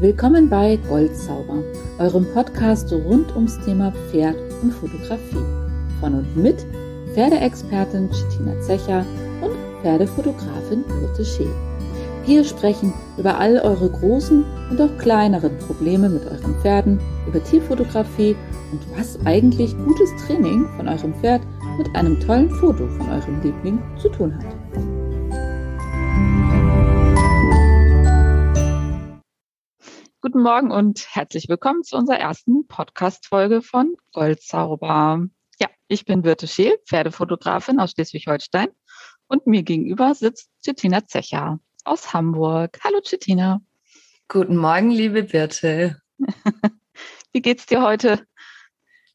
Willkommen bei Goldzauber, eurem Podcast rund ums Thema Pferd und Fotografie. Von und mit Pferdeexpertin Chitina Zecher und Pferdefotografin Birte Scheel. Wir sprechen über all eure großen und auch kleineren Probleme mit euren Pferden, über Tierfotografie und was eigentlich gutes Training von eurem Pferd mit einem tollen Foto von eurem Liebling zu tun hat. Guten Morgen und herzlich willkommen zu unserer ersten Podcast-Folge von Goldzauber. Ja, ich bin Birte Scheel, Pferdefotografin aus Schleswig-Holstein und mir gegenüber sitzt Cettina Zecher aus Hamburg. Hallo Cettina. Guten Morgen, liebe Birte. Wie geht's dir heute?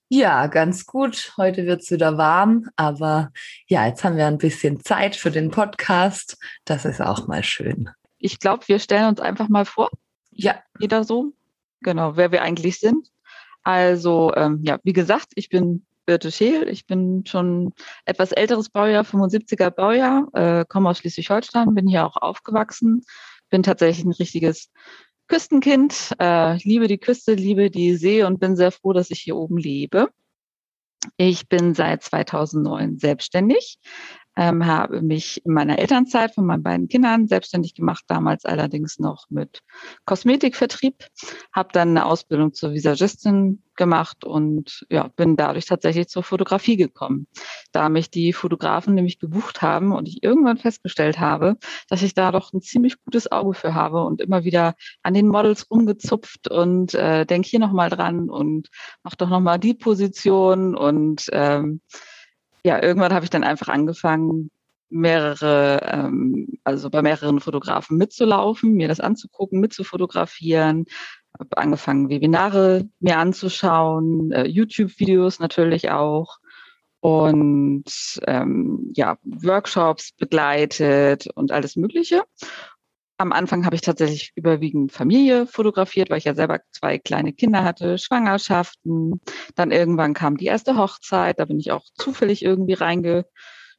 Ja, ganz gut. Heute wird es wieder warm, aber ja, jetzt haben wir ein bisschen Zeit für den Podcast. Das ist auch mal schön. Ich glaube, wir stellen uns einfach mal vor, ja. Jeder so. Genau, wer wir eigentlich sind. Also, ähm, ja, wie gesagt, ich bin Birte Scheel. Ich bin schon etwas älteres Baujahr, 75er Baujahr, äh, komme aus Schleswig-Holstein, bin hier auch aufgewachsen, bin tatsächlich ein richtiges Küstenkind, äh, liebe die Küste, liebe die See und bin sehr froh, dass ich hier oben lebe. Ich bin seit 2009 selbstständig, ähm, habe mich in meiner Elternzeit von meinen beiden Kindern selbstständig gemacht, damals allerdings noch mit Kosmetikvertrieb, habe dann eine Ausbildung zur Visagistin gemacht und ja, bin dadurch tatsächlich zur Fotografie gekommen. Da mich die Fotografen nämlich gebucht haben und ich irgendwann festgestellt habe, dass ich da doch ein ziemlich gutes Auge für habe und immer wieder an den Models rumgezupft und äh, denke hier nochmal dran und mach doch nochmal die Position und ähm, ja, irgendwann habe ich dann einfach angefangen, mehrere, ähm, also bei mehreren Fotografen mitzulaufen, mir das anzugucken, mitzufotografieren, habe angefangen, Webinare mir anzuschauen, äh, YouTube-Videos natürlich auch und ähm, ja, Workshops begleitet und alles Mögliche. Am Anfang habe ich tatsächlich überwiegend Familie fotografiert, weil ich ja selber zwei kleine Kinder hatte, Schwangerschaften. Dann irgendwann kam die erste Hochzeit, da bin ich auch zufällig irgendwie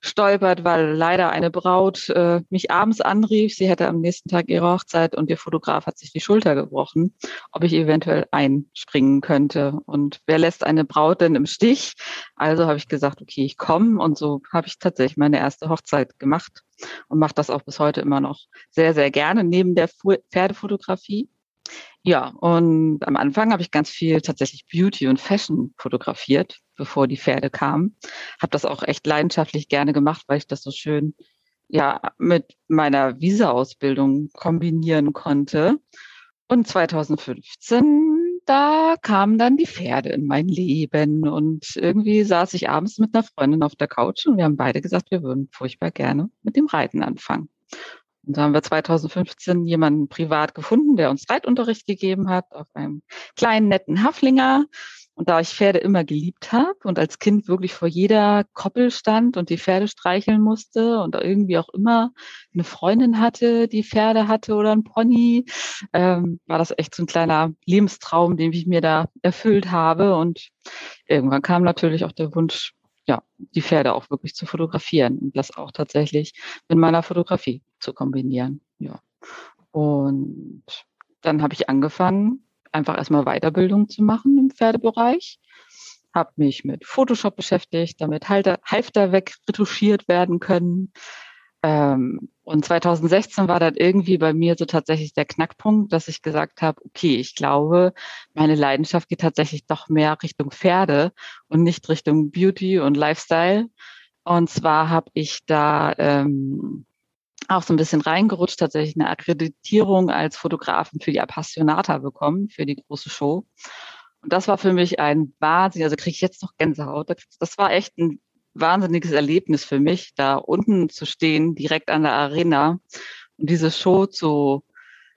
reingestolpert, weil leider eine Braut äh, mich abends anrief. Sie hätte am nächsten Tag ihre Hochzeit und ihr Fotograf hat sich die Schulter gebrochen, ob ich eventuell einspringen könnte. Und wer lässt eine Braut denn im Stich? Also habe ich gesagt, okay, ich komme. Und so habe ich tatsächlich meine erste Hochzeit gemacht und mache das auch bis heute immer noch sehr, sehr gerne neben der Pferdefotografie. Ja, und am Anfang habe ich ganz viel tatsächlich Beauty und Fashion fotografiert, bevor die Pferde kamen. Habe das auch echt leidenschaftlich gerne gemacht, weil ich das so schön ja mit meiner Visa-Ausbildung kombinieren konnte. Und 2015 da kamen dann die Pferde in mein Leben und irgendwie saß ich abends mit einer Freundin auf der Couch und wir haben beide gesagt, wir würden furchtbar gerne mit dem Reiten anfangen. Und da haben wir 2015 jemanden privat gefunden, der uns Reitunterricht gegeben hat auf einem kleinen netten Haflinger. Und da ich Pferde immer geliebt habe und als Kind wirklich vor jeder Koppel stand und die Pferde streicheln musste und irgendwie auch immer eine Freundin hatte, die Pferde hatte oder ein Pony, ähm, war das echt so ein kleiner Lebenstraum, den ich mir da erfüllt habe. Und irgendwann kam natürlich auch der Wunsch, ja, die Pferde auch wirklich zu fotografieren und das auch tatsächlich mit meiner Fotografie zu kombinieren. Ja. Und dann habe ich angefangen, einfach erstmal Weiterbildung zu machen im Pferdebereich. Habe mich mit Photoshop beschäftigt, damit Halter, Halfter wegretuschiert werden können. Ähm, und 2016 war dann irgendwie bei mir so tatsächlich der Knackpunkt, dass ich gesagt habe, okay, ich glaube, meine Leidenschaft geht tatsächlich doch mehr Richtung Pferde und nicht Richtung Beauty und Lifestyle. Und zwar habe ich da ähm, auch so ein bisschen reingerutscht, tatsächlich eine Akkreditierung als Fotografen für die Appassionata bekommen, für die große Show. Und das war für mich ein Wahnsinn, also kriege ich jetzt noch Gänsehaut. Das war echt ein wahnsinniges Erlebnis für mich, da unten zu stehen, direkt an der Arena und diese Show zu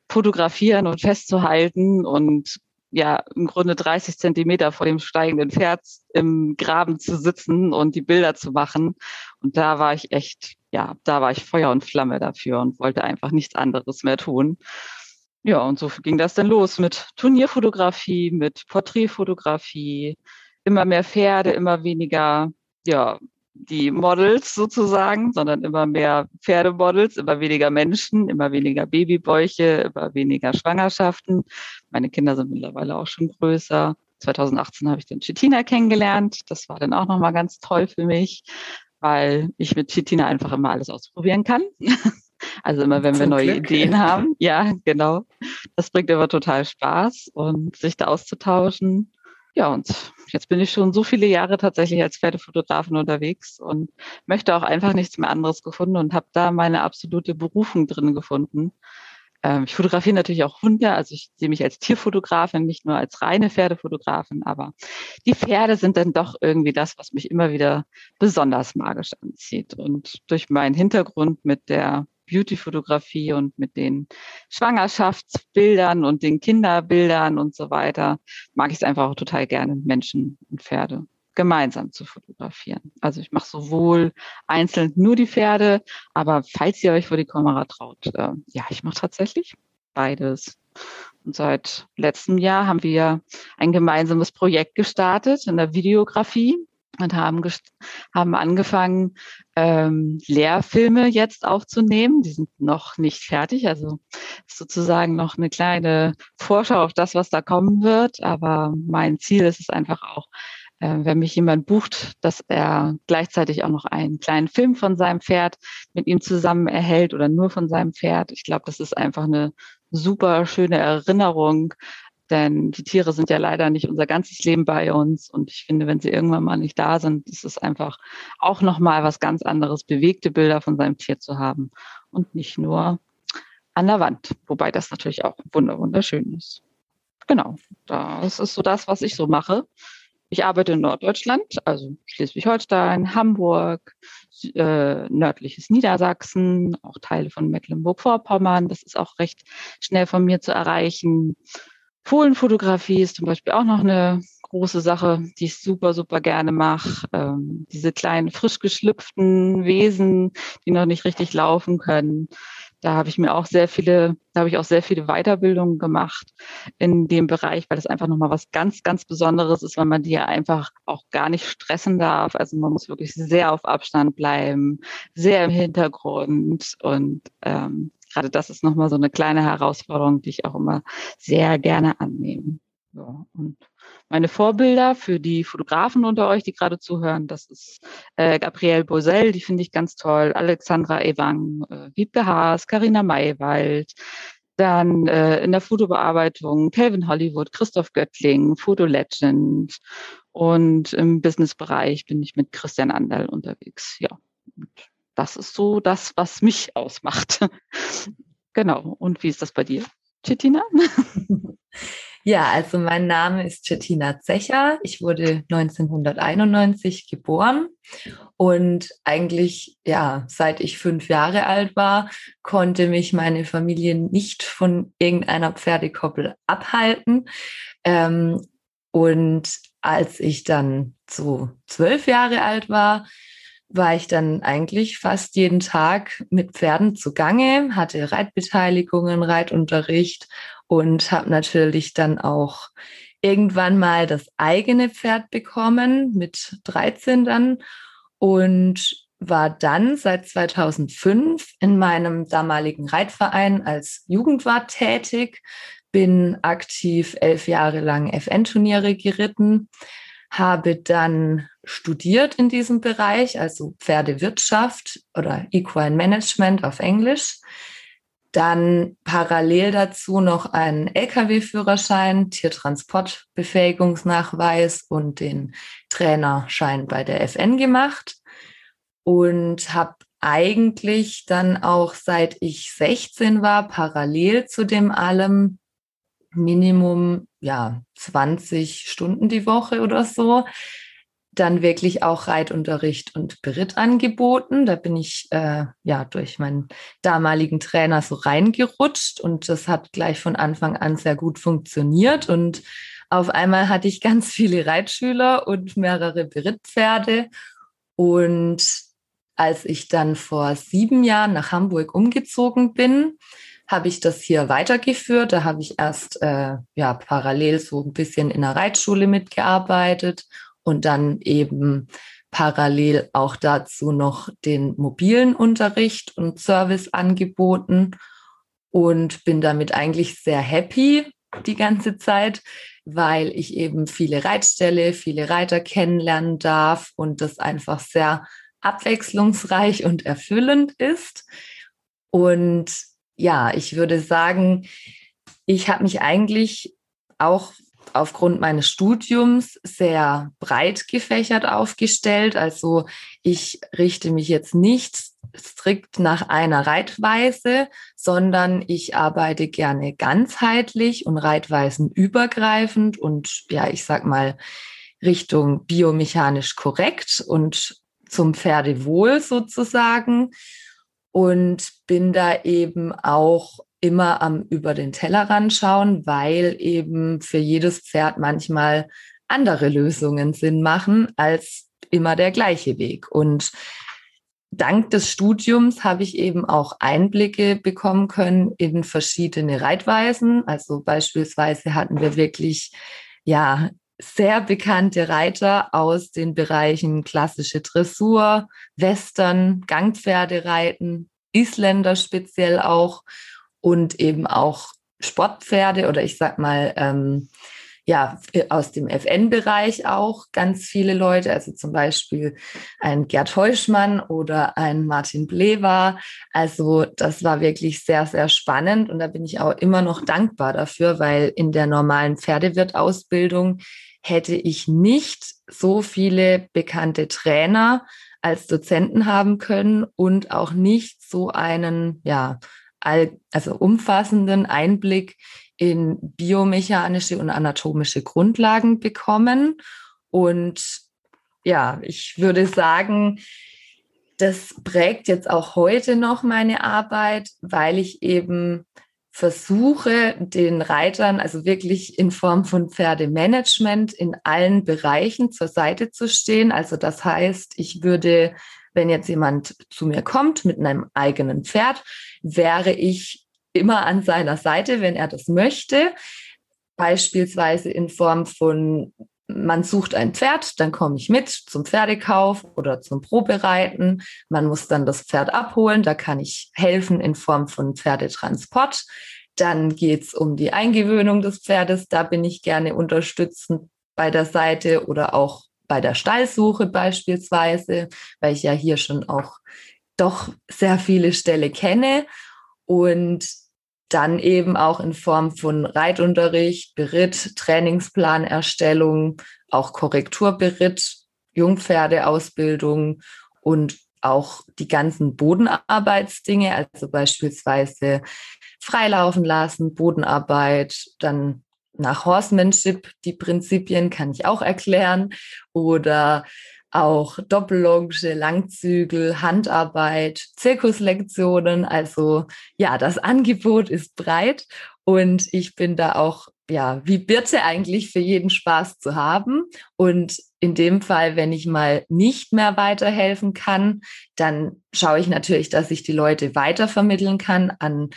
fotografieren und festzuhalten und ja, im Grunde 30 Zentimeter vor dem steigenden Pferd im Graben zu sitzen und die Bilder zu machen. Und da war ich echt ja, da war ich Feuer und Flamme dafür und wollte einfach nichts anderes mehr tun. Ja, und so ging das dann los mit Turnierfotografie, mit Porträtfotografie, immer mehr Pferde, immer weniger, ja, die Models sozusagen, sondern immer mehr Pferdemodels, immer weniger Menschen, immer weniger Babybäuche, immer weniger Schwangerschaften. Meine Kinder sind mittlerweile auch schon größer. 2018 habe ich den Chitina kennengelernt. Das war dann auch nochmal ganz toll für mich, weil ich mit Chitina einfach immer alles ausprobieren kann. Also immer, wenn Zum wir neue Glück. Ideen haben. Ja, genau. Das bringt immer total Spaß und sich da auszutauschen. Ja, und jetzt bin ich schon so viele Jahre tatsächlich als Pferdefotografin unterwegs und möchte auch einfach nichts mehr anderes gefunden und habe da meine absolute Berufung drin gefunden. Ähm, ich fotografiere natürlich auch Hunde, also ich sehe mich als Tierfotografin, nicht nur als reine Pferdefotografin, aber die Pferde sind dann doch irgendwie das, was mich immer wieder besonders magisch anzieht. Und durch meinen Hintergrund mit der Beauty-Fotografie und mit den Schwangerschaftsbildern und den Kinderbildern und so weiter, mag ich es einfach auch total gerne, Menschen und Pferde gemeinsam zu fotografieren. Also ich mache sowohl einzeln nur die Pferde, aber falls ihr euch vor die Kamera traut, äh, ja, ich mache tatsächlich beides. Und seit letztem Jahr haben wir ein gemeinsames Projekt gestartet in der Videografie und haben, haben angefangen, ähm, Lehrfilme jetzt aufzunehmen. Die sind noch nicht fertig, also sozusagen noch eine kleine Vorschau auf das, was da kommen wird. Aber mein Ziel ist es einfach auch, äh, wenn mich jemand bucht, dass er gleichzeitig auch noch einen kleinen Film von seinem Pferd mit ihm zusammen erhält oder nur von seinem Pferd. Ich glaube, das ist einfach eine super schöne Erinnerung denn die Tiere sind ja leider nicht unser ganzes Leben bei uns. Und ich finde, wenn sie irgendwann mal nicht da sind, ist es einfach auch nochmal was ganz anderes, bewegte Bilder von seinem Tier zu haben und nicht nur an der Wand. Wobei das natürlich auch wunderschön ist. Genau, das ist so das, was ich so mache. Ich arbeite in Norddeutschland, also Schleswig-Holstein, Hamburg, äh, nördliches Niedersachsen, auch Teile von Mecklenburg-Vorpommern. Das ist auch recht schnell von mir zu erreichen. Fohlenfotografie ist zum Beispiel auch noch eine große Sache, die ich super, super gerne mache. Ähm, diese kleinen, frisch geschlüpften Wesen, die noch nicht richtig laufen können. Da habe ich mir auch sehr viele, da habe ich auch sehr viele Weiterbildungen gemacht in dem Bereich, weil das einfach nochmal was ganz, ganz Besonderes ist, weil man die ja einfach auch gar nicht stressen darf. Also man muss wirklich sehr auf Abstand bleiben, sehr im Hintergrund und ähm, gerade das ist nochmal so eine kleine Herausforderung, die ich auch immer sehr gerne annehme. Ja, und meine Vorbilder für die Fotografen unter euch, die gerade zuhören, das ist äh, Gabrielle Bosell, die finde ich ganz toll, Alexandra Ewang, äh, Wiebke Haas, Carina Maywald, dann äh, in der Fotobearbeitung Calvin Hollywood, Christoph Göttling, Foto Legend und im Businessbereich bin ich mit Christian Anderl unterwegs. Ja, und das ist so das, was mich ausmacht. genau. Und wie ist das bei dir, Cettina? Ja, also mein Name ist Cettina Zecher. Ich wurde 1991 geboren und eigentlich, ja, seit ich fünf Jahre alt war, konnte mich meine Familie nicht von irgendeiner Pferdekoppel abhalten. Ähm, und als ich dann so zwölf Jahre alt war, war ich dann eigentlich fast jeden Tag mit Pferden zugange, hatte Reitbeteiligungen, Reitunterricht und habe natürlich dann auch irgendwann mal das eigene Pferd bekommen, mit 13 dann und war dann seit 2005 in meinem damaligen Reitverein als Jugendwart tätig, bin aktiv elf Jahre lang FN-Turniere geritten, habe dann studiert in diesem Bereich, also Pferdewirtschaft oder Equine Management auf Englisch. Dann parallel dazu noch einen Lkw-Führerschein, Tiertransportbefähigungsnachweis und den Trainerschein bei der FN gemacht und habe eigentlich dann auch seit ich 16 war, parallel zu dem allem Minimum ja 20 Stunden die Woche oder so. Dann wirklich auch Reitunterricht und Beritt angeboten. Da bin ich äh, ja durch meinen damaligen Trainer so reingerutscht und das hat gleich von Anfang an sehr gut funktioniert. Und auf einmal hatte ich ganz viele Reitschüler und mehrere Berittpferde. Und als ich dann vor sieben Jahren nach Hamburg umgezogen bin, habe ich das hier weitergeführt. Da habe ich erst äh, ja parallel so ein bisschen in der Reitschule mitgearbeitet und dann eben parallel auch dazu noch den mobilen Unterricht und Service angeboten und bin damit eigentlich sehr happy die ganze Zeit, weil ich eben viele Reitstelle, viele Reiter kennenlernen darf und das einfach sehr abwechslungsreich und erfüllend ist. Und ja, ich würde sagen, ich habe mich eigentlich auch aufgrund meines Studiums sehr breit gefächert aufgestellt. Also ich richte mich jetzt nicht strikt nach einer Reitweise, sondern ich arbeite gerne ganzheitlich und reitweisenübergreifend und ja, ich sag mal Richtung biomechanisch korrekt und zum Pferdewohl sozusagen und bin da eben auch immer am über den Tellerrand schauen, weil eben für jedes Pferd manchmal andere Lösungen Sinn machen als immer der gleiche Weg. Und dank des Studiums habe ich eben auch Einblicke bekommen können in verschiedene Reitweisen. Also beispielsweise hatten wir wirklich ja sehr bekannte Reiter aus den Bereichen klassische Dressur, Western, Gangpferdereiten, Isländer speziell auch und eben auch Sportpferde oder ich sag mal, ähm, ja, aus dem FN-Bereich auch ganz viele Leute, also zum Beispiel ein Gerd Heuschmann oder ein Martin Blewa. Also das war wirklich sehr, sehr spannend und da bin ich auch immer noch dankbar dafür, weil in der normalen Pferdewirtausbildung hätte ich nicht so viele bekannte Trainer als Dozenten haben können und auch nicht so einen, ja, all, also umfassenden Einblick in biomechanische und anatomische Grundlagen bekommen. Und ja, ich würde sagen, das prägt jetzt auch heute noch meine Arbeit, weil ich eben versuche, den Reitern also wirklich in Form von Pferdemanagement in allen Bereichen zur Seite zu stehen. Also das heißt, ich würde wenn jetzt jemand zu mir kommt mit einem eigenen Pferd, wäre ich immer an seiner Seite, wenn er das möchte. Beispielsweise in Form von, man sucht ein Pferd, dann komme ich mit zum Pferdekauf oder zum Probereiten. Man muss dann das Pferd abholen, da kann ich helfen in Form von Pferdetransport. Dann geht es um die Eingewöhnung des Pferdes, da bin ich gerne unterstützend bei der Seite oder auch bei der Stallsuche beispielsweise, weil ich ja hier schon auch doch sehr viele Ställe kenne. Und dann eben auch in Form von Reitunterricht, Beritt, Trainingsplanerstellung, auch Korrekturberitt, Jungpferdeausbildung und auch die ganzen Bodenarbeitsdinge, also beispielsweise freilaufen lassen, Bodenarbeit, dann nach Horsemanship, die Prinzipien kann ich auch erklären. Oder auch Doppellonge, Langzügel, Handarbeit, Zirkuslektionen. Also ja, das Angebot ist breit und ich bin da auch, ja, wie Birte eigentlich für jeden Spaß zu haben. Und in dem Fall, wenn ich mal nicht mehr weiterhelfen kann, dann schaue ich natürlich, dass ich die Leute weitervermitteln kann an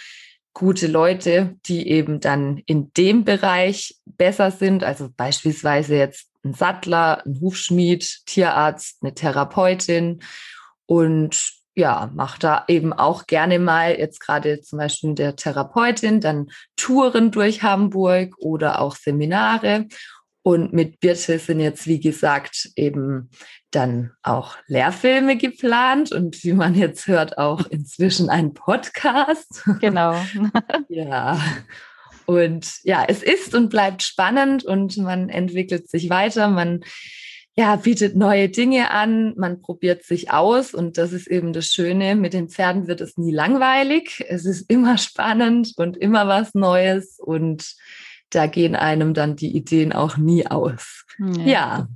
gute Leute, die eben dann in dem Bereich besser sind, also beispielsweise jetzt ein Sattler, ein Hufschmied, Tierarzt, eine Therapeutin und ja, macht da eben auch gerne mal jetzt gerade zum Beispiel der Therapeutin dann Touren durch Hamburg oder auch Seminare. Und mit Birte sind jetzt, wie gesagt, eben dann auch Lehrfilme geplant und wie man jetzt hört, auch inzwischen ein Podcast. Genau. ja. Und ja, es ist und bleibt spannend und man entwickelt sich weiter, man ja, bietet neue Dinge an, man probiert sich aus und das ist eben das Schöne. Mit den Pferden wird es nie langweilig. Es ist immer spannend und immer was Neues und da gehen einem dann die Ideen auch nie aus. ja. ja.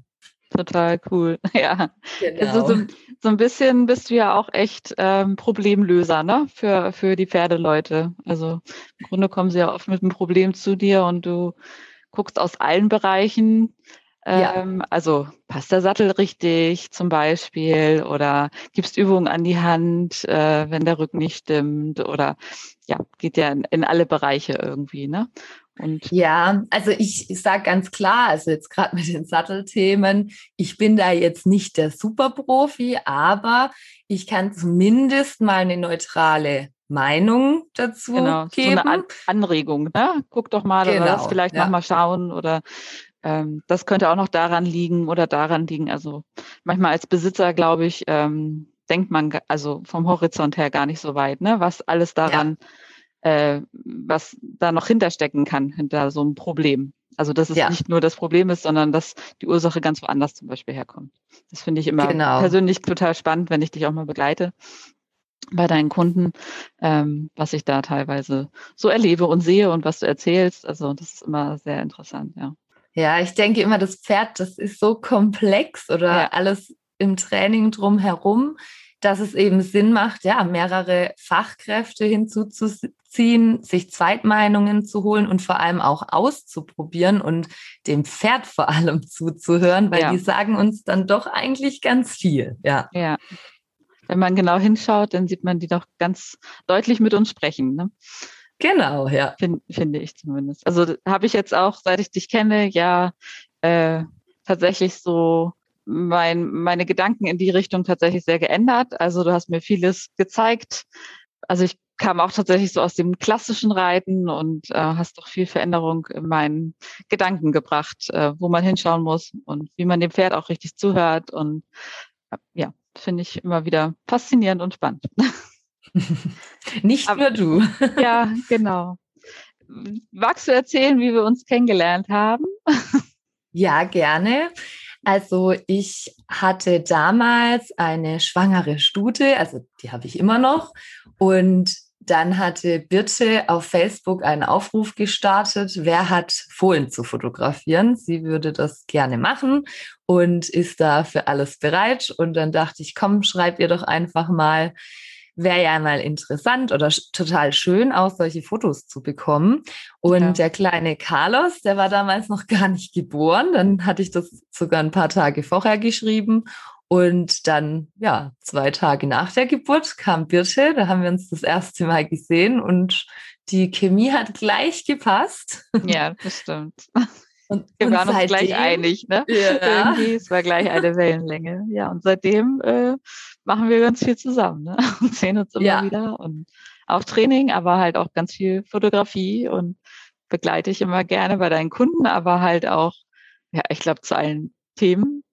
Total cool, ja. Genau. Also so, so, ein bisschen bist du ja auch echt ähm, Problemlöser, ne? Für, für die Pferdeleute. Also im Grunde kommen sie ja oft mit einem Problem zu dir und du guckst aus allen Bereichen. Ähm, ja. Also passt der Sattel richtig zum Beispiel oder gibst Übungen an die Hand, äh, wenn der Rücken nicht stimmt oder ja, geht ja in, in alle Bereiche irgendwie, ne? Und ja, also ich, ich sage ganz klar, also jetzt gerade mit den Sattelthemen, ich bin da jetzt nicht der Superprofi, aber ich kann zumindest mal eine neutrale Meinung dazu genau, geben. So eine An Anregung, ne? Guck doch mal, genau, oder das vielleicht ja. noch schauen oder ähm, das könnte auch noch daran liegen oder daran liegen. Also manchmal als Besitzer, glaube ich, ähm, denkt man also vom Horizont her gar nicht so weit, ne? Was alles daran, ja. Äh, was da noch hinterstecken kann, hinter so einem Problem. Also dass es ja. nicht nur das Problem ist, sondern dass die Ursache ganz woanders zum Beispiel herkommt. Das finde ich immer genau. persönlich total spannend, wenn ich dich auch mal begleite bei deinen Kunden, ähm, was ich da teilweise so erlebe und sehe und was du erzählst. Also das ist immer sehr interessant, ja. Ja, ich denke immer, das Pferd, das ist so komplex oder ja. alles im Training drumherum, dass es eben Sinn macht, ja, mehrere Fachkräfte hinzuzuziehen, sich Zweitmeinungen zu holen und vor allem auch auszuprobieren und dem Pferd vor allem zuzuhören, weil ja. die sagen uns dann doch eigentlich ganz viel, ja. Ja, wenn man genau hinschaut, dann sieht man die doch ganz deutlich mit uns sprechen. Ne? Genau, ja. Find, finde ich zumindest. Also habe ich jetzt auch, seit ich dich kenne, ja äh, tatsächlich so mein, meine Gedanken in die Richtung tatsächlich sehr geändert. Also du hast mir vieles gezeigt. Also ich kam auch tatsächlich so aus dem klassischen Reiten und äh, hast doch viel Veränderung in meinen Gedanken gebracht, äh, wo man hinschauen muss und wie man dem Pferd auch richtig zuhört. Und äh, ja, finde ich immer wieder faszinierend und spannend. Nicht Aber, nur du. ja, genau. Magst du erzählen, wie wir uns kennengelernt haben? Ja, gerne. Also ich hatte damals eine schwangere Stute, also die habe ich immer noch. Und dann hatte Birte auf Facebook einen Aufruf gestartet, wer hat Fohlen zu fotografieren. Sie würde das gerne machen und ist da für alles bereit. Und dann dachte ich, komm, schreib ihr doch einfach mal, wäre ja mal interessant oder total schön, auch solche Fotos zu bekommen. Und ja. der kleine Carlos, der war damals noch gar nicht geboren. Dann hatte ich das sogar ein paar Tage vorher geschrieben. Und dann, ja, zwei Tage nach der Geburt kam Birte, da haben wir uns das erste Mal gesehen und die Chemie hat gleich gepasst. Ja, das stimmt. Und, wir waren uns gleich einig, ne? Ja. Irgendwie, es war gleich eine Wellenlänge. Ja, und seitdem äh, machen wir ganz viel zusammen, ne? Und sehen uns immer ja. wieder und auch Training, aber halt auch ganz viel Fotografie und begleite ich immer gerne bei deinen Kunden, aber halt auch, ja, ich glaube, zu allen Themen,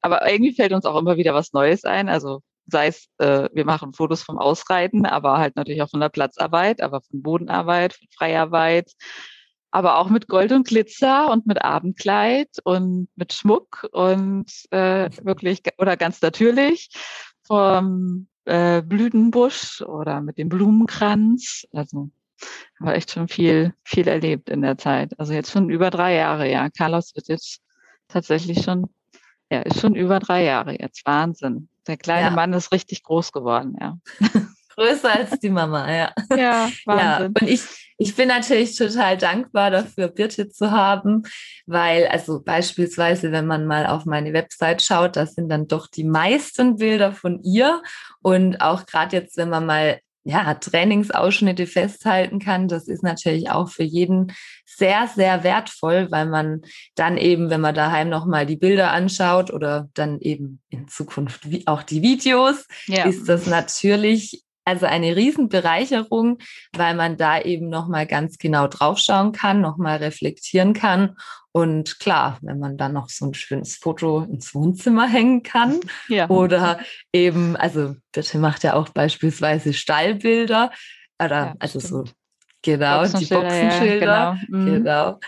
aber irgendwie fällt uns auch immer wieder was Neues ein. Also sei es, äh, wir machen Fotos vom Ausreiten, aber halt natürlich auch von der Platzarbeit, aber von Bodenarbeit, von Freiarbeit, aber auch mit Gold und Glitzer und mit Abendkleid und mit Schmuck und äh, wirklich oder ganz natürlich vom äh, Blütenbusch oder mit dem Blumenkranz. Also habe echt schon viel, viel erlebt in der Zeit. Also jetzt schon über drei Jahre, ja. Carlos wird jetzt tatsächlich schon ja, ist schon über drei Jahre jetzt. Wahnsinn. Der kleine ja. Mann ist richtig groß geworden, ja. Größer als die Mama, ja. Ja, Wahnsinn. Ja, und ich, ich bin natürlich total dankbar dafür, Birte zu haben, weil, also beispielsweise, wenn man mal auf meine Website schaut, da sind dann doch die meisten Bilder von ihr. Und auch gerade jetzt, wenn man mal ja, Trainingsausschnitte festhalten kann. Das ist natürlich auch für jeden sehr, sehr wertvoll, weil man dann eben, wenn man daheim nochmal die Bilder anschaut oder dann eben in Zukunft wie auch die Videos, ja. ist das natürlich also eine Riesenbereicherung, weil man da eben nochmal ganz genau draufschauen kann, nochmal reflektieren kann. Und klar, wenn man dann noch so ein schönes Foto ins Wohnzimmer hängen kann ja. oder eben, also bitte macht ja auch beispielsweise Stallbilder oder ja, also stimmt. so Genau, die Boxenschilder. Ja, genau. Mhm. genau.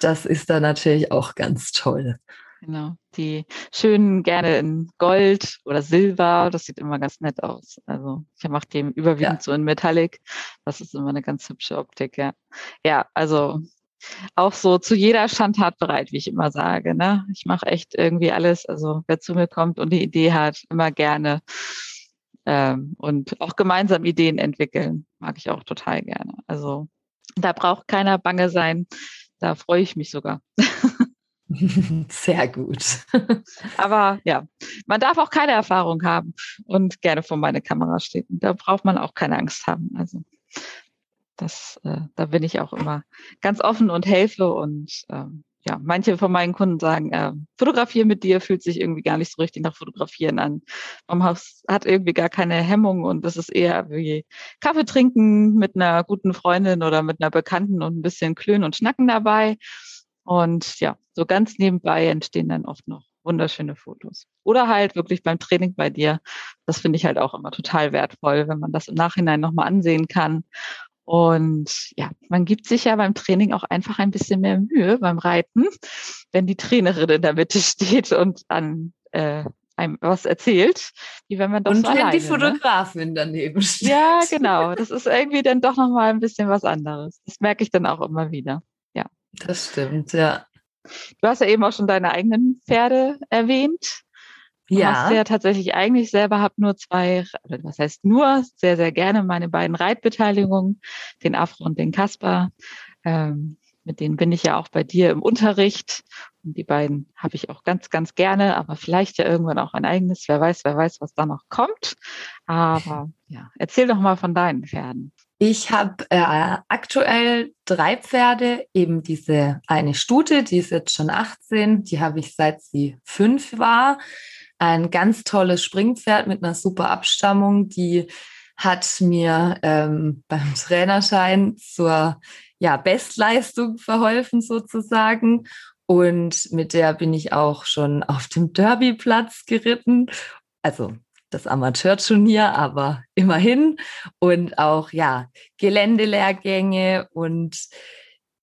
Das ist dann natürlich auch ganz toll. Genau. Die schönen gerne in Gold oder Silber. Das sieht immer ganz nett aus. Also ich mache dem überwiegend ja. so in Metallic. Das ist immer eine ganz hübsche Optik, ja. Ja, also auch so zu jeder Schandtat bereit, wie ich immer sage. Ne? Ich mache echt irgendwie alles. Also wer zu mir kommt und eine Idee hat, immer gerne. Ähm, und auch gemeinsam Ideen entwickeln, mag ich auch total gerne. Also da braucht keiner bange sein. Da freue ich mich sogar. Sehr gut. Aber ja, man darf auch keine Erfahrung haben und gerne vor meine Kamera stehen. Da braucht man auch keine Angst haben. Also das, äh, da bin ich auch immer ganz offen und helfe und ähm, ja, manche von meinen Kunden sagen, äh, fotografieren mit dir fühlt sich irgendwie gar nicht so richtig nach Fotografieren an. Man hat irgendwie gar keine Hemmung und das ist eher wie Kaffee trinken mit einer guten Freundin oder mit einer Bekannten und ein bisschen Klönen und Schnacken dabei. Und ja, so ganz nebenbei entstehen dann oft noch wunderschöne Fotos. Oder halt wirklich beim Training bei dir. Das finde ich halt auch immer total wertvoll, wenn man das im Nachhinein nochmal ansehen kann und ja, man gibt sich ja beim Training auch einfach ein bisschen mehr Mühe beim Reiten, wenn die Trainerin in der Mitte steht und an äh, einem was erzählt, wie wenn man doch Und so wenn die ne? Fotografin ne? daneben steht. Ja, genau. Das ist irgendwie dann doch nochmal ein bisschen was anderes. Das merke ich dann auch immer wieder. Das stimmt, ja. Du hast ja eben auch schon deine eigenen Pferde erwähnt. Ja. Hast ja tatsächlich eigentlich selber habe nur zwei, was heißt nur, sehr, sehr gerne meine beiden Reitbeteiligungen, den Afro und den Kasper. Ähm, mit denen bin ich ja auch bei dir im Unterricht. Und die beiden habe ich auch ganz, ganz gerne, aber vielleicht ja irgendwann auch ein eigenes. Wer weiß, wer weiß, was da noch kommt. Aber ja, erzähl doch mal von deinen Pferden. Ich habe äh, aktuell drei Pferde, eben diese eine Stute, die ist jetzt schon 18, die habe ich seit sie fünf war ein ganz tolles Springpferd mit einer super Abstammung, die hat mir ähm, beim Trainerschein zur ja, Bestleistung verholfen sozusagen. Und mit der bin ich auch schon auf dem Derbyplatz geritten. Also das Amateurturnier, aber immerhin. Und auch, ja, Geländelehrgänge und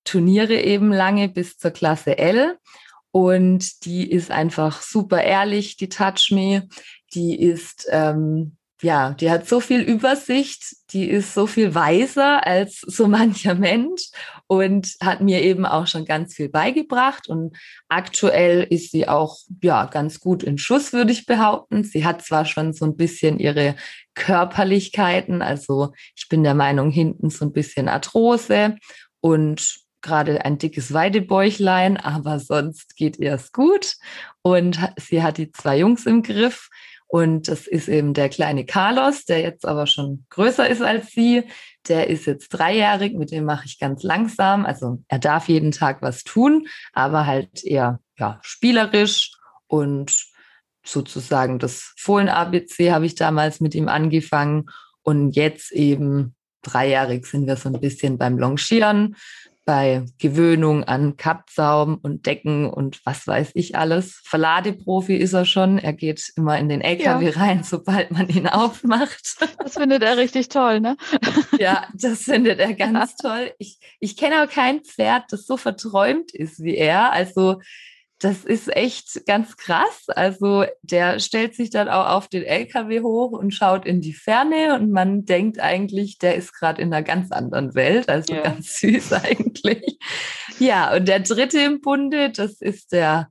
Turniere eben lange bis zur Klasse L. Und die ist einfach super ehrlich, die Touch Me. Die ist, ähm, ja, die hat so viel Übersicht, die ist so viel weiser als so mancher Mensch und hat mir eben auch schon ganz viel beigebracht. Und aktuell ist sie auch, ja, ganz gut in Schuss, würde ich behaupten. Sie hat zwar schon so ein bisschen ihre Körperlichkeiten, also ich bin der Meinung, hinten so ein bisschen Arthrose und gerade ein dickes Weidebäuchlein, aber sonst geht ihr es gut. Und sie hat die zwei Jungs im Griff. Und das ist eben der kleine Carlos, der jetzt aber schon größer ist als sie. Der ist jetzt dreijährig, mit dem mache ich ganz langsam. Also er darf jeden Tag was tun, aber halt eher ja, spielerisch und sozusagen das Fohlen-ABC habe ich damals mit ihm angefangen. Und jetzt eben dreijährig sind wir so ein bisschen beim Longieren, bei Gewöhnung an Kappsaum und Decken und was weiß ich alles. Verladeprofi ist er schon. Er geht immer in den LKW ja. rein, sobald man ihn aufmacht. Das findet er richtig toll, ne? Ja, das findet er ganz ja. toll. Ich, ich kenne auch kein Pferd, das so verträumt ist wie er. Also das ist echt ganz krass. Also der stellt sich dann auch auf den LKW hoch und schaut in die Ferne und man denkt eigentlich, der ist gerade in einer ganz anderen Welt. Also ja. ganz süß eigentlich. Ja, und der dritte im Bunde, das ist der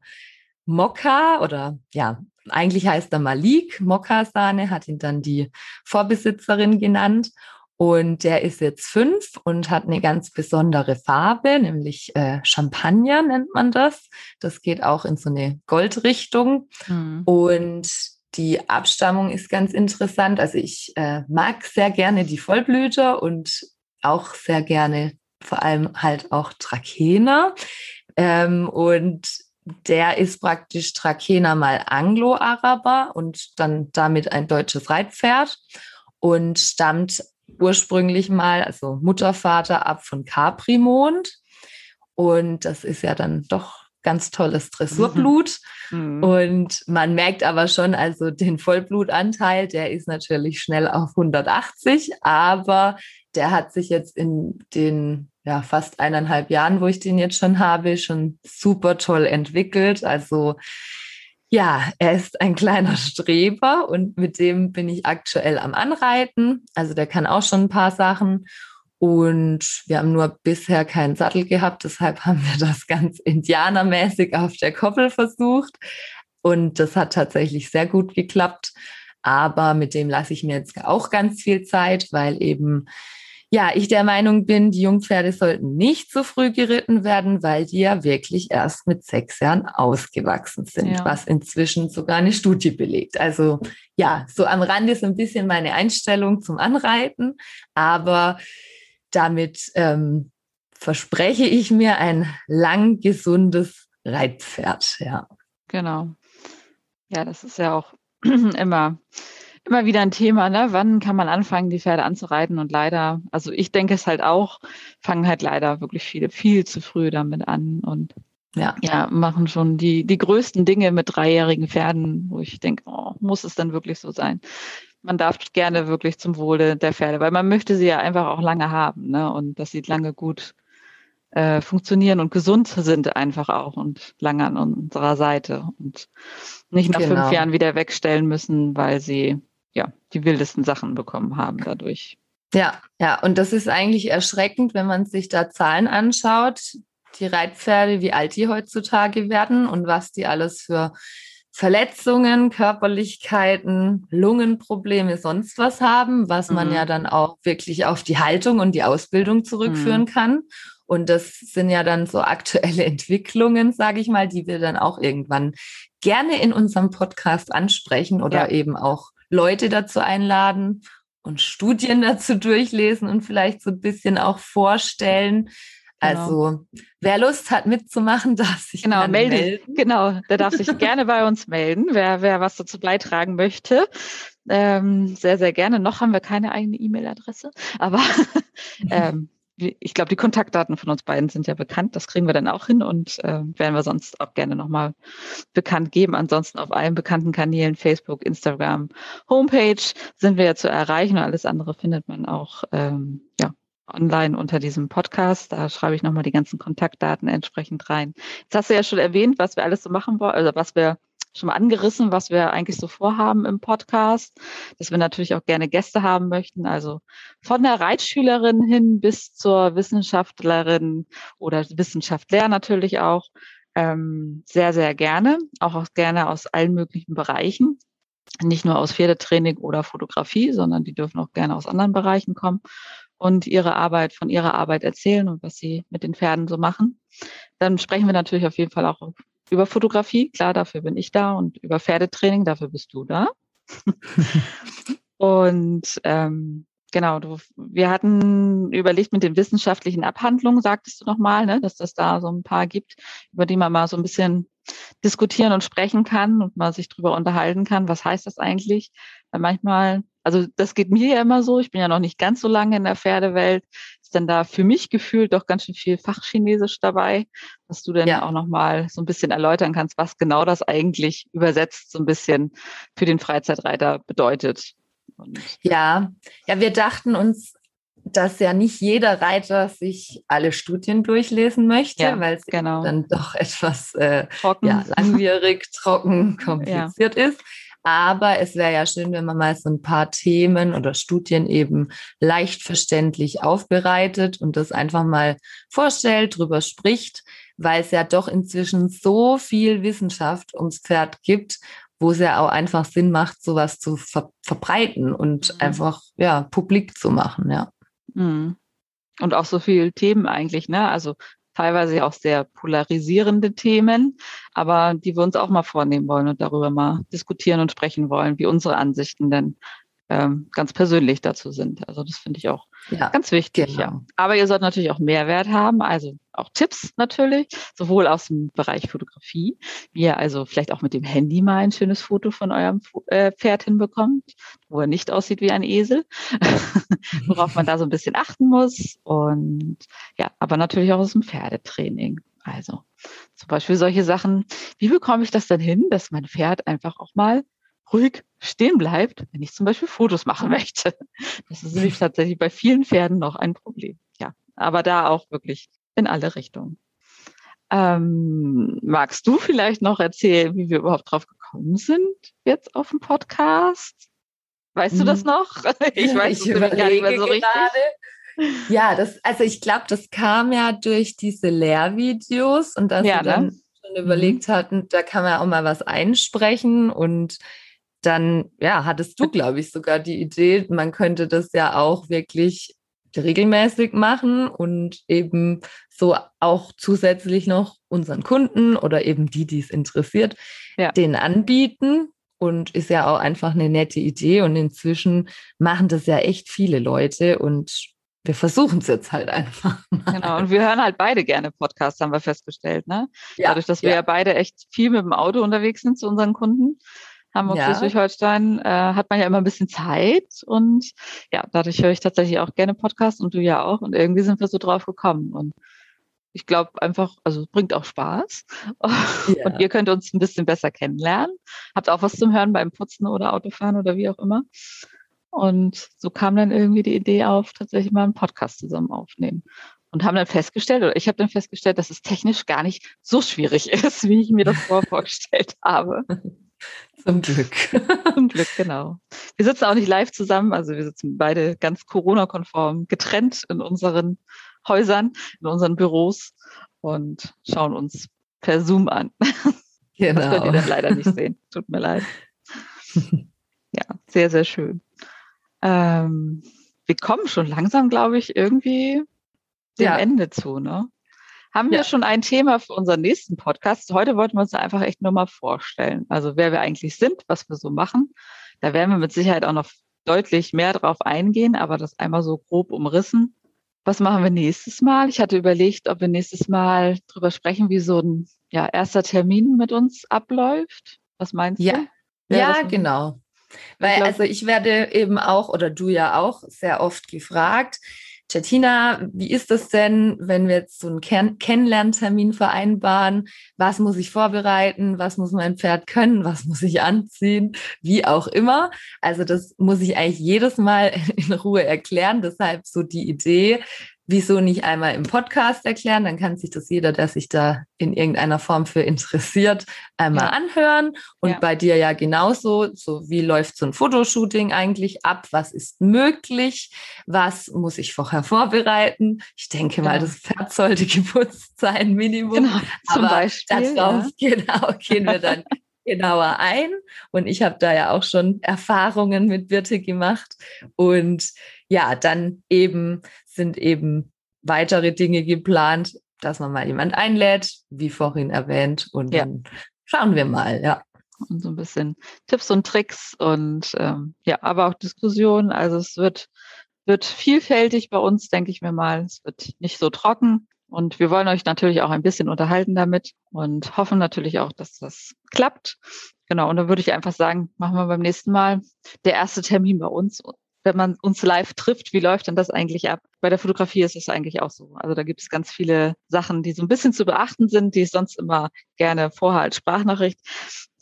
Mokka oder ja, eigentlich heißt er Malik. Mokka-Sahne hat ihn dann die Vorbesitzerin genannt. Und der ist jetzt fünf und hat eine ganz besondere Farbe, nämlich äh, Champagner nennt man das. Das geht auch in so eine Goldrichtung. Mhm. Und die Abstammung ist ganz interessant. Also ich äh, mag sehr gerne die Vollblüter und auch sehr gerne vor allem halt auch Trakehner. Ähm, und der ist praktisch Trakehner mal Anglo-Araber und dann damit ein deutsches Reitpferd und stammt ursprünglich mal, also Mutter, Vater ab von Caprimond. Und das ist ja dann doch ganz tolles Dressurblut. Mhm. Und man merkt aber schon, also den Vollblutanteil, der ist natürlich schnell auf 180, aber der hat sich jetzt in den ja, fast eineinhalb Jahren, wo ich den jetzt schon habe, schon super toll entwickelt. Also ja, er ist ein kleiner Streber und mit dem bin ich aktuell am Anreiten. Also der kann auch schon ein paar Sachen. Und wir haben nur bisher keinen Sattel gehabt, deshalb haben wir das ganz indianermäßig auf der Koppel versucht. Und das hat tatsächlich sehr gut geklappt. Aber mit dem lasse ich mir jetzt auch ganz viel Zeit, weil eben ja, ich der Meinung bin, die Jungpferde sollten nicht so früh geritten werden, weil die ja wirklich erst mit sechs Jahren ausgewachsen sind, ja. was inzwischen sogar eine Studie belegt. Also ja, so am Rande ist ein bisschen meine Einstellung zum Anreiten, aber damit ähm, verspreche ich mir ein lang gesundes Reitpferd, ja. Genau. Ja, das ist ja auch immer, immer wieder ein Thema, ne? Wann kann man anfangen, die Pferde anzureiten? Und leider, also ich denke es halt auch, fangen halt leider wirklich viele viel zu früh damit an und ja, ja machen schon die, die größten Dinge mit dreijährigen Pferden, wo ich denke, oh, muss es dann wirklich so sein? Man darf gerne wirklich zum Wohle der Pferde, weil man möchte sie ja einfach auch lange haben, ne? Und dass sie lange gut äh, funktionieren und gesund sind einfach auch und lange an unserer Seite und nicht nach genau. fünf Jahren wieder wegstellen müssen, weil sie ja die wildesten Sachen bekommen haben dadurch. Ja, ja, und das ist eigentlich erschreckend, wenn man sich da Zahlen anschaut, die Reitpferde, wie alt die heutzutage werden und was die alles für Verletzungen, Körperlichkeiten, Lungenprobleme, sonst was haben, was man mhm. ja dann auch wirklich auf die Haltung und die Ausbildung zurückführen mhm. kann. Und das sind ja dann so aktuelle Entwicklungen, sage ich mal, die wir dann auch irgendwann gerne in unserem Podcast ansprechen oder ja. eben auch Leute dazu einladen und Studien dazu durchlesen und vielleicht so ein bisschen auch vorstellen. Genau. Also wer Lust hat mitzumachen, darf sich genau melden. melden. Genau, der darf sich gerne bei uns melden, wer, wer was dazu beitragen möchte. Ähm, sehr, sehr gerne. Noch haben wir keine eigene E-Mail-Adresse, aber ähm, ich glaube, die Kontaktdaten von uns beiden sind ja bekannt. Das kriegen wir dann auch hin und äh, werden wir sonst auch gerne nochmal bekannt geben. Ansonsten auf allen bekannten Kanälen, Facebook, Instagram, Homepage sind wir ja zu erreichen und alles andere findet man auch ähm, ja, online unter diesem Podcast. Da schreibe ich nochmal die ganzen Kontaktdaten entsprechend rein. Jetzt hast du ja schon erwähnt, was wir alles so machen wollen, also was wir schon mal angerissen, was wir eigentlich so vorhaben im Podcast, dass wir natürlich auch gerne Gäste haben möchten. Also von der Reitschülerin hin bis zur Wissenschaftlerin oder Wissenschaftler natürlich auch. Ähm, sehr, sehr gerne. Auch, auch gerne aus allen möglichen Bereichen. Nicht nur aus Pferdetraining oder Fotografie, sondern die dürfen auch gerne aus anderen Bereichen kommen und ihre Arbeit, von ihrer Arbeit erzählen und was sie mit den Pferden so machen. Dann sprechen wir natürlich auf jeden Fall auch über Fotografie, klar, dafür bin ich da und über Pferdetraining, dafür bist du da. und ähm, genau, du, wir hatten überlegt mit den wissenschaftlichen Abhandlungen, sagtest du nochmal, ne, dass das da so ein paar gibt, über die man mal so ein bisschen diskutieren und sprechen kann und mal sich drüber unterhalten kann. Was heißt das eigentlich? Weil manchmal, also das geht mir ja immer so, ich bin ja noch nicht ganz so lange in der Pferdewelt, ist denn da für mich gefühlt doch ganz schön viel Fachchinesisch dabei, dass du denn ja. auch nochmal so ein bisschen erläutern kannst, was genau das eigentlich übersetzt so ein bisschen für den Freizeitreiter bedeutet. Und ja, ja, wir dachten uns, dass ja nicht jeder Reiter sich alle Studien durchlesen möchte, ja, weil es genau. dann doch etwas äh, ja, langwierig, trocken, kompliziert ist. Aber es wäre ja schön, wenn man mal so ein paar Themen oder Studien eben leicht verständlich aufbereitet und das einfach mal vorstellt, drüber spricht, weil es ja doch inzwischen so viel Wissenschaft ums Pferd gibt, wo es ja auch einfach Sinn macht, sowas zu ver verbreiten und mhm. einfach ja publik zu machen, ja. Mhm. Und auch so viele Themen eigentlich, ne? Also teilweise auch sehr polarisierende Themen, aber die wir uns auch mal vornehmen wollen und darüber mal diskutieren und sprechen wollen, wie unsere Ansichten denn ähm, ganz persönlich dazu sind. Also das finde ich auch ja, ganz wichtig. Genau. Ja. Aber ihr sollt natürlich auch Mehrwert haben, also auch Tipps natürlich, sowohl aus dem Bereich Fotografie, wie ihr also vielleicht auch mit dem Handy mal ein schönes Foto von eurem äh, Pferd hinbekommt, wo er nicht aussieht wie ein Esel, worauf man da so ein bisschen achten muss. Und ja, aber natürlich auch aus dem Pferdetraining. Also zum Beispiel solche Sachen, wie bekomme ich das denn hin, dass mein Pferd einfach auch mal ruhig stehen bleibt, wenn ich zum Beispiel Fotos machen möchte. Das ist nämlich tatsächlich bei vielen Pferden noch ein Problem. Ja, aber da auch wirklich in alle Richtungen. Ähm, magst du vielleicht noch erzählen, wie wir überhaupt drauf gekommen sind jetzt auf dem Podcast? Weißt du das hm. noch? Ich weiß ich es gar nicht mehr so richtig. Ja, das, also ich glaube, das kam ja durch diese Lehrvideos und dass ja, wir dann ne? schon mhm. überlegt hatten, da kann man auch mal was einsprechen und dann ja, hattest du, glaube ich, sogar die Idee, man könnte das ja auch wirklich regelmäßig machen und eben so auch zusätzlich noch unseren Kunden oder eben die, die es interessiert, ja. den anbieten. Und ist ja auch einfach eine nette Idee. Und inzwischen machen das ja echt viele Leute. Und wir versuchen es jetzt halt einfach. Mal. Genau, und wir hören halt beide gerne Podcasts, haben wir festgestellt. Ne? Ja, Dadurch, dass wir ja. ja beide echt viel mit dem Auto unterwegs sind zu unseren Kunden, Hamburg, ja. Schleswig-Holstein, äh, hat man ja immer ein bisschen Zeit. Und ja, dadurch höre ich tatsächlich auch gerne Podcasts und du ja auch. Und irgendwie sind wir so drauf gekommen. Und ich glaube einfach, also es bringt auch Spaß. Ja. Und ihr könnt uns ein bisschen besser kennenlernen. Habt auch was zum Hören beim Putzen oder Autofahren oder wie auch immer. Und so kam dann irgendwie die Idee auf, tatsächlich mal einen Podcast zusammen aufnehmen. Und haben dann festgestellt, oder ich habe dann festgestellt, dass es technisch gar nicht so schwierig ist, wie ich mir das vorgestellt habe. Zum Glück. Zum Glück, genau. Wir sitzen auch nicht live zusammen, also wir sitzen beide ganz Corona-konform getrennt in unseren Häusern, in unseren Büros und schauen uns per Zoom an. Genau. Das könnt ihr dann leider nicht sehen. Tut mir leid. Ja, sehr, sehr schön. Ähm, wir kommen schon langsam, glaube ich, irgendwie dem ja. Ende zu, ne? Haben wir ja. schon ein Thema für unseren nächsten Podcast? Heute wollten wir uns einfach echt nur mal vorstellen. Also wer wir eigentlich sind, was wir so machen. Da werden wir mit Sicherheit auch noch deutlich mehr drauf eingehen, aber das einmal so grob umrissen. Was machen wir nächstes Mal? Ich hatte überlegt, ob wir nächstes Mal drüber sprechen, wie so ein ja, erster Termin mit uns abläuft. Was meinst ja. du? Ja, genau. Weil, glaub, also ich werde eben auch, oder du ja auch, sehr oft gefragt, Cettina, wie ist das denn, wenn wir jetzt so einen Ken Kennenlerntermin vereinbaren? Was muss ich vorbereiten? Was muss mein Pferd können? Was muss ich anziehen? Wie auch immer. Also das muss ich eigentlich jedes Mal in Ruhe erklären. Deshalb so die Idee, wieso nicht einmal im Podcast erklären? Dann kann sich das jeder, der sich da in irgendeiner Form für interessiert, einmal ja. anhören. Und ja. bei dir ja genauso, so wie läuft so ein Fotoshooting eigentlich ab? Was ist möglich? Was muss ich vorher vorbereiten? Ich denke genau. mal, das Pferd sollte geputzt sein, Minimum. Genau, zum Aber Beispiel. Darauf ja. genau, gehen wir dann genauer ein. Und ich habe da ja auch schon Erfahrungen mit Birte gemacht. Und ja, dann eben sind eben weitere Dinge geplant, dass man mal jemand einlädt, wie vorhin erwähnt. Und ja. dann schauen wir mal, ja. Und so ein bisschen Tipps und Tricks und ähm, ja, aber auch Diskussionen. Also es wird, wird vielfältig bei uns, denke ich mir mal. Es wird nicht so trocken. Und wir wollen euch natürlich auch ein bisschen unterhalten damit und hoffen natürlich auch, dass das klappt. Genau, und dann würde ich einfach sagen, machen wir beim nächsten Mal der erste Termin bei uns. Wenn man uns live trifft, wie läuft denn das eigentlich ab? Bei der Fotografie ist es eigentlich auch so. Also da gibt es ganz viele Sachen, die so ein bisschen zu beachten sind, die ich sonst immer gerne vorher als Sprachnachricht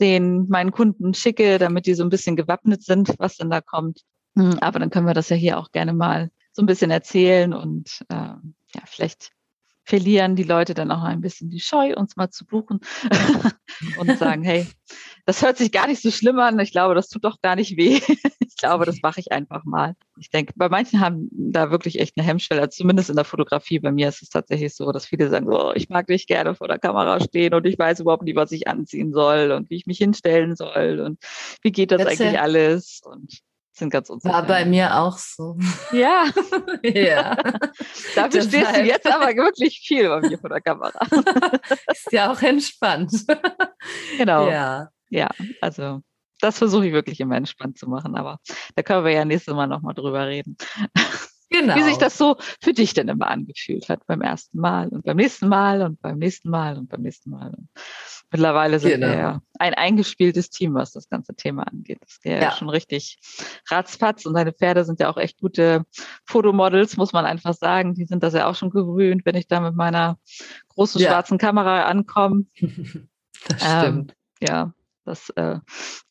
den meinen Kunden schicke, damit die so ein bisschen gewappnet sind, was denn da kommt. Hm, aber dann können wir das ja hier auch gerne mal so ein bisschen erzählen und äh, ja, vielleicht verlieren die Leute dann auch ein bisschen die Scheu, uns mal zu buchen und sagen, hey, das hört sich gar nicht so schlimm an. Ich glaube, das tut doch gar nicht weh. ich glaube, das mache ich einfach mal. Ich denke, bei manchen haben da wirklich echt eine Hemmschwelle, also zumindest in der Fotografie. Bei mir ist es tatsächlich so, dass viele sagen, oh, ich mag nicht gerne vor der Kamera stehen und ich weiß überhaupt nicht, was ich anziehen soll und wie ich mich hinstellen soll und wie geht das Bitte. eigentlich alles. Und sind ganz unsicher. War bei mir auch so. Ja. ja. Dafür Deshalb. stehst du jetzt aber wirklich viel bei mir vor der Kamera. Ist ja auch entspannt. Genau. Ja. Ja, also das versuche ich wirklich immer entspannt zu machen, aber da können wir ja nächstes Mal nochmal drüber reden. Genau. Wie sich das so für dich denn immer angefühlt hat beim ersten Mal und beim nächsten Mal und beim nächsten Mal und beim nächsten Mal. Und mittlerweile sind genau. wir ja ein eingespieltes Team, was das ganze Thema angeht. Das geht ja, ja schon richtig ratzfatz und deine Pferde sind ja auch echt gute Fotomodels, muss man einfach sagen. Die sind das ja auch schon gewöhnt, wenn ich da mit meiner großen ja. schwarzen Kamera ankomme. das stimmt. Ähm, ja, das, äh,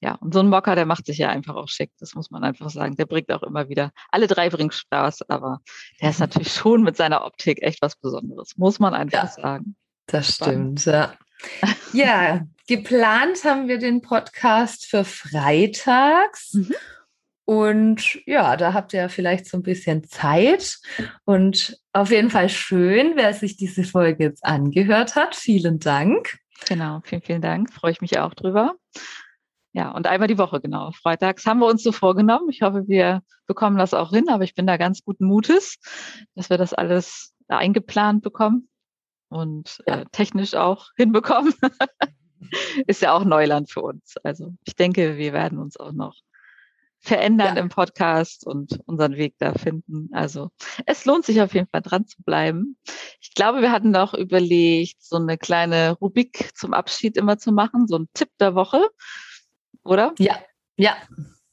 ja, und so ein Mocker, der macht sich ja einfach auch schick, das muss man einfach sagen. Der bringt auch immer wieder, alle drei bringen Spaß, aber der ist natürlich schon mit seiner Optik echt was Besonderes, muss man einfach ja, sagen. Das stimmt, ja. Ja, geplant haben wir den Podcast für freitags. Mhm. Und ja, da habt ihr vielleicht so ein bisschen Zeit. Und auf jeden Fall schön, wer sich diese Folge jetzt angehört hat. Vielen Dank. Genau, vielen, vielen Dank. Freue ich mich auch drüber. Ja, und einmal die Woche, genau. Freitags haben wir uns so vorgenommen. Ich hoffe, wir bekommen das auch hin, aber ich bin da ganz guten Mutes, dass wir das alles eingeplant bekommen und äh, technisch auch hinbekommen. Ist ja auch Neuland für uns. Also ich denke, wir werden uns auch noch verändern ja. im Podcast und unseren Weg da finden. Also es lohnt sich auf jeden Fall dran zu bleiben. Ich glaube, wir hatten noch überlegt, so eine kleine Rubik zum Abschied immer zu machen, so ein Tipp der Woche, oder? Ja, ja.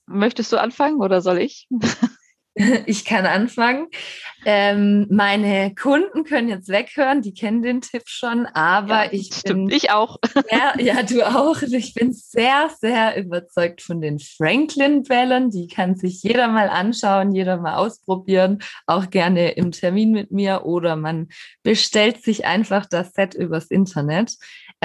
Möchtest du anfangen oder soll ich? Ich kann anfangen. Ähm, meine Kunden können jetzt weghören, die kennen den Tipp schon, aber ja, ich stimmt, bin, ich auch. Ja, ja, du auch. Ich bin sehr, sehr überzeugt von den Franklin-Bällen. Die kann sich jeder mal anschauen, jeder mal ausprobieren, auch gerne im Termin mit mir oder man bestellt sich einfach das Set übers Internet.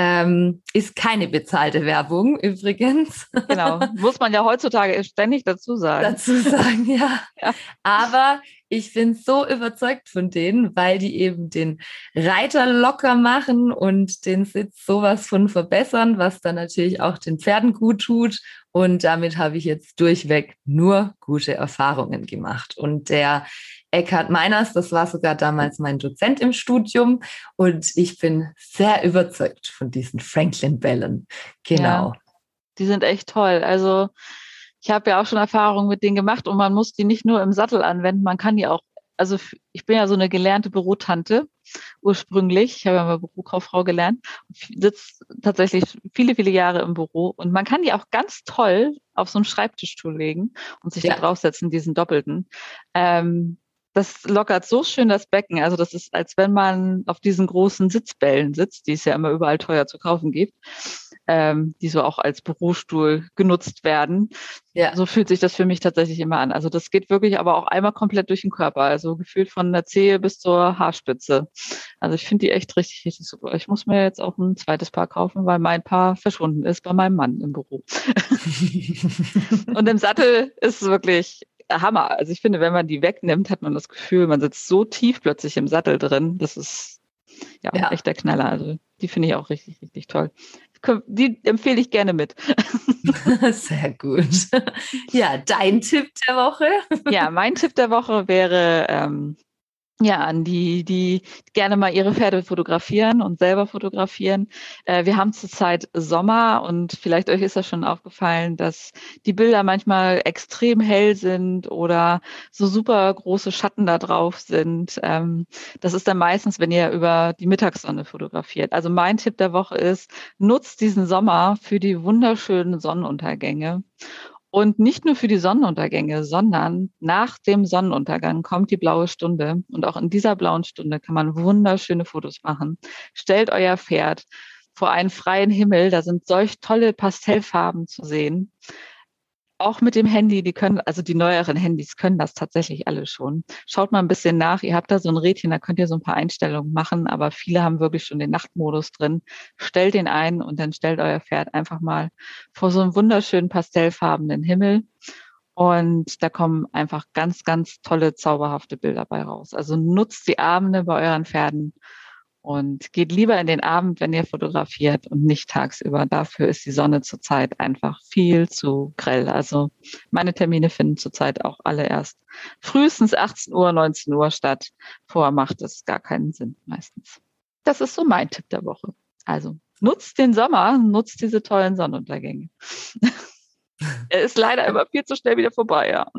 Ähm, ist keine bezahlte Werbung übrigens. Genau, muss man ja heutzutage ständig dazu sagen. Dazu sagen, ja. ja. Aber ich bin so überzeugt von denen, weil die eben den Reiter locker machen und den Sitz sowas von verbessern, was dann natürlich auch den Pferden gut tut. Und damit habe ich jetzt durchweg nur gute Erfahrungen gemacht. Und der Eckhard Meiners, das war sogar damals mein Dozent im Studium und ich bin sehr überzeugt von diesen Franklin-Bällen. Genau. Ja, die sind echt toll. Also ich habe ja auch schon Erfahrungen mit denen gemacht und man muss die nicht nur im Sattel anwenden, man kann die auch, also ich bin ja so eine gelernte Bürotante ursprünglich, ich habe ja mal Bürokauffrau gelernt, sitze tatsächlich viele, viele Jahre im Büro und man kann die auch ganz toll auf so einen Schreibtischstuhl legen und sich ja. da draufsetzen, diesen doppelten. Ähm, das lockert so schön das Becken. Also das ist, als wenn man auf diesen großen Sitzbällen sitzt, die es ja immer überall teuer zu kaufen gibt, ähm, die so auch als Bürostuhl genutzt werden. Ja. So fühlt sich das für mich tatsächlich immer an. Also das geht wirklich aber auch einmal komplett durch den Körper. Also gefühlt von der Zehe bis zur Haarspitze. Also ich finde die echt richtig, richtig super. Ich muss mir jetzt auch ein zweites Paar kaufen, weil mein Paar verschwunden ist bei meinem Mann im Büro. Und im Sattel ist es wirklich Hammer. Also ich finde, wenn man die wegnimmt, hat man das Gefühl, man sitzt so tief plötzlich im Sattel drin. Das ist ja, ja. echt der Knaller. Also die finde ich auch richtig, richtig toll. Die empfehle ich gerne mit. Sehr gut. Ja, dein Tipp der Woche? Ja, mein Tipp der Woche wäre ähm, ja, an die, die gerne mal ihre Pferde fotografieren und selber fotografieren. Äh, wir haben zurzeit Sommer und vielleicht euch ist das schon aufgefallen, dass die Bilder manchmal extrem hell sind oder so super große Schatten da drauf sind. Ähm, das ist dann meistens, wenn ihr über die Mittagssonne fotografiert. Also mein Tipp der Woche ist, nutzt diesen Sommer für die wunderschönen Sonnenuntergänge und nicht nur für die Sonnenuntergänge, sondern nach dem Sonnenuntergang kommt die blaue Stunde. Und auch in dieser blauen Stunde kann man wunderschöne Fotos machen. Stellt euer Pferd vor einen freien Himmel. Da sind solch tolle Pastellfarben zu sehen auch mit dem Handy, die können, also die neueren Handys können das tatsächlich alle schon. Schaut mal ein bisschen nach. Ihr habt da so ein Rädchen, da könnt ihr so ein paar Einstellungen machen, aber viele haben wirklich schon den Nachtmodus drin. Stellt den ein und dann stellt euer Pferd einfach mal vor so einem wunderschönen pastellfarbenen Himmel. Und da kommen einfach ganz, ganz tolle, zauberhafte Bilder bei raus. Also nutzt die Abende bei euren Pferden und geht lieber in den Abend, wenn ihr fotografiert und nicht tagsüber. Dafür ist die Sonne zurzeit einfach viel zu grell. Also meine Termine finden zurzeit auch alle erst frühestens 18 Uhr, 19 Uhr statt. Vorher macht es gar keinen Sinn meistens. Das ist so mein Tipp der Woche. Also nutzt den Sommer, nutzt diese tollen Sonnenuntergänge. er ist leider immer viel zu schnell wieder vorbei, ja.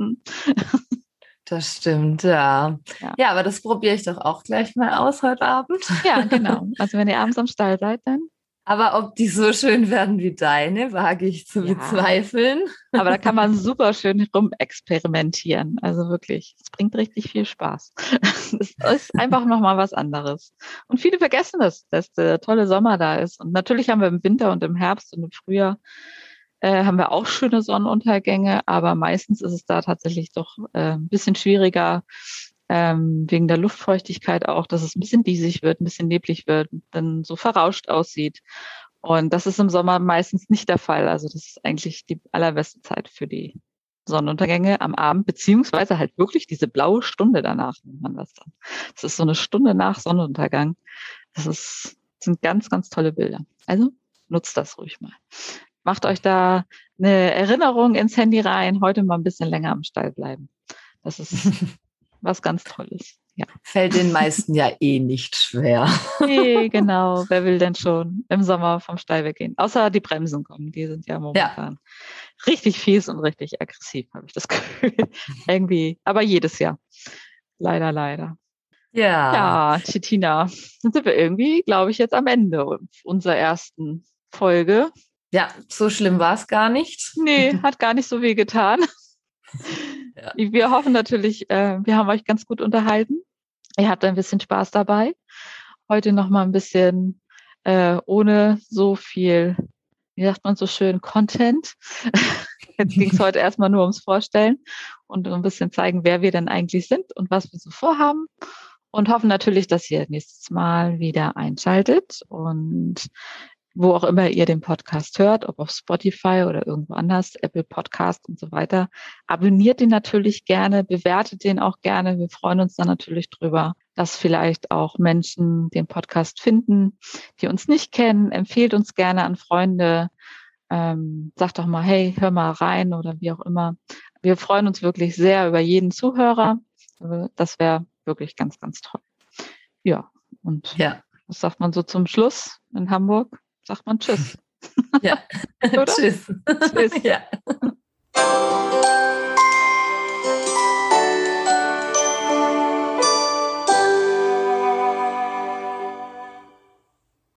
Das stimmt, ja. ja. Ja, aber das probiere ich doch auch gleich mal aus heute Abend. Ja, genau. Also wenn ihr abends am Stall seid, dann. Aber ob die so schön werden wie deine, wage ich zu ja. bezweifeln. Aber da kann man super schön rumexperimentieren. Also wirklich, es bringt richtig viel Spaß. Es ist einfach nochmal was anderes. Und viele vergessen das, dass der tolle Sommer da ist. Und natürlich haben wir im Winter und im Herbst und im Frühjahr äh, haben wir auch schöne Sonnenuntergänge, aber meistens ist es da tatsächlich doch äh, ein bisschen schwieriger, ähm, wegen der Luftfeuchtigkeit auch, dass es ein bisschen diesig wird, ein bisschen neblig wird, dann so verrauscht aussieht. Und das ist im Sommer meistens nicht der Fall. Also das ist eigentlich die allerbeste Zeit für die Sonnenuntergänge am Abend, beziehungsweise halt wirklich diese blaue Stunde danach, nennt man das dann. Das ist so eine Stunde nach Sonnenuntergang. Das ist, das sind ganz, ganz tolle Bilder. Also nutzt das ruhig mal macht euch da eine Erinnerung ins Handy rein, heute mal ein bisschen länger am Stall bleiben. Das ist was ganz Tolles. ja. Fällt den meisten ja eh nicht schwer. Nee, genau. Wer will denn schon im Sommer vom Steilweg gehen? Außer die Bremsen kommen, die sind ja momentan ja. richtig fies und richtig aggressiv, habe ich das Gefühl. Irgendwie, aber jedes Jahr. Leider, leider. Ja. Ja, Chitina, dann sind wir irgendwie, glaube ich, jetzt am Ende unserer ersten Folge. Ja, so schlimm war es gar nicht. Nee, hat gar nicht so weh getan. Ja. Wir hoffen natürlich, äh, wir haben euch ganz gut unterhalten. Ihr habt ein bisschen Spaß dabei. Heute noch mal ein bisschen äh, ohne so viel, wie sagt man so schön, Content. Jetzt ging es heute erstmal nur ums Vorstellen und ein bisschen zeigen, wer wir denn eigentlich sind und was wir so vorhaben. Und hoffen natürlich, dass ihr nächstes Mal wieder einschaltet und wo auch immer ihr den Podcast hört, ob auf Spotify oder irgendwo anders, Apple Podcast und so weiter. Abonniert den natürlich gerne, bewertet den auch gerne. Wir freuen uns dann natürlich drüber, dass vielleicht auch Menschen den Podcast finden, die uns nicht kennen. Empfehlt uns gerne an Freunde. Ähm, sagt doch mal, hey, hör mal rein oder wie auch immer. Wir freuen uns wirklich sehr über jeden Zuhörer. Das wäre wirklich ganz, ganz toll. Ja, und ja. was sagt man so zum Schluss in Hamburg? sagt man Tschüss. Ja. tschüss. Tschüss. Ja.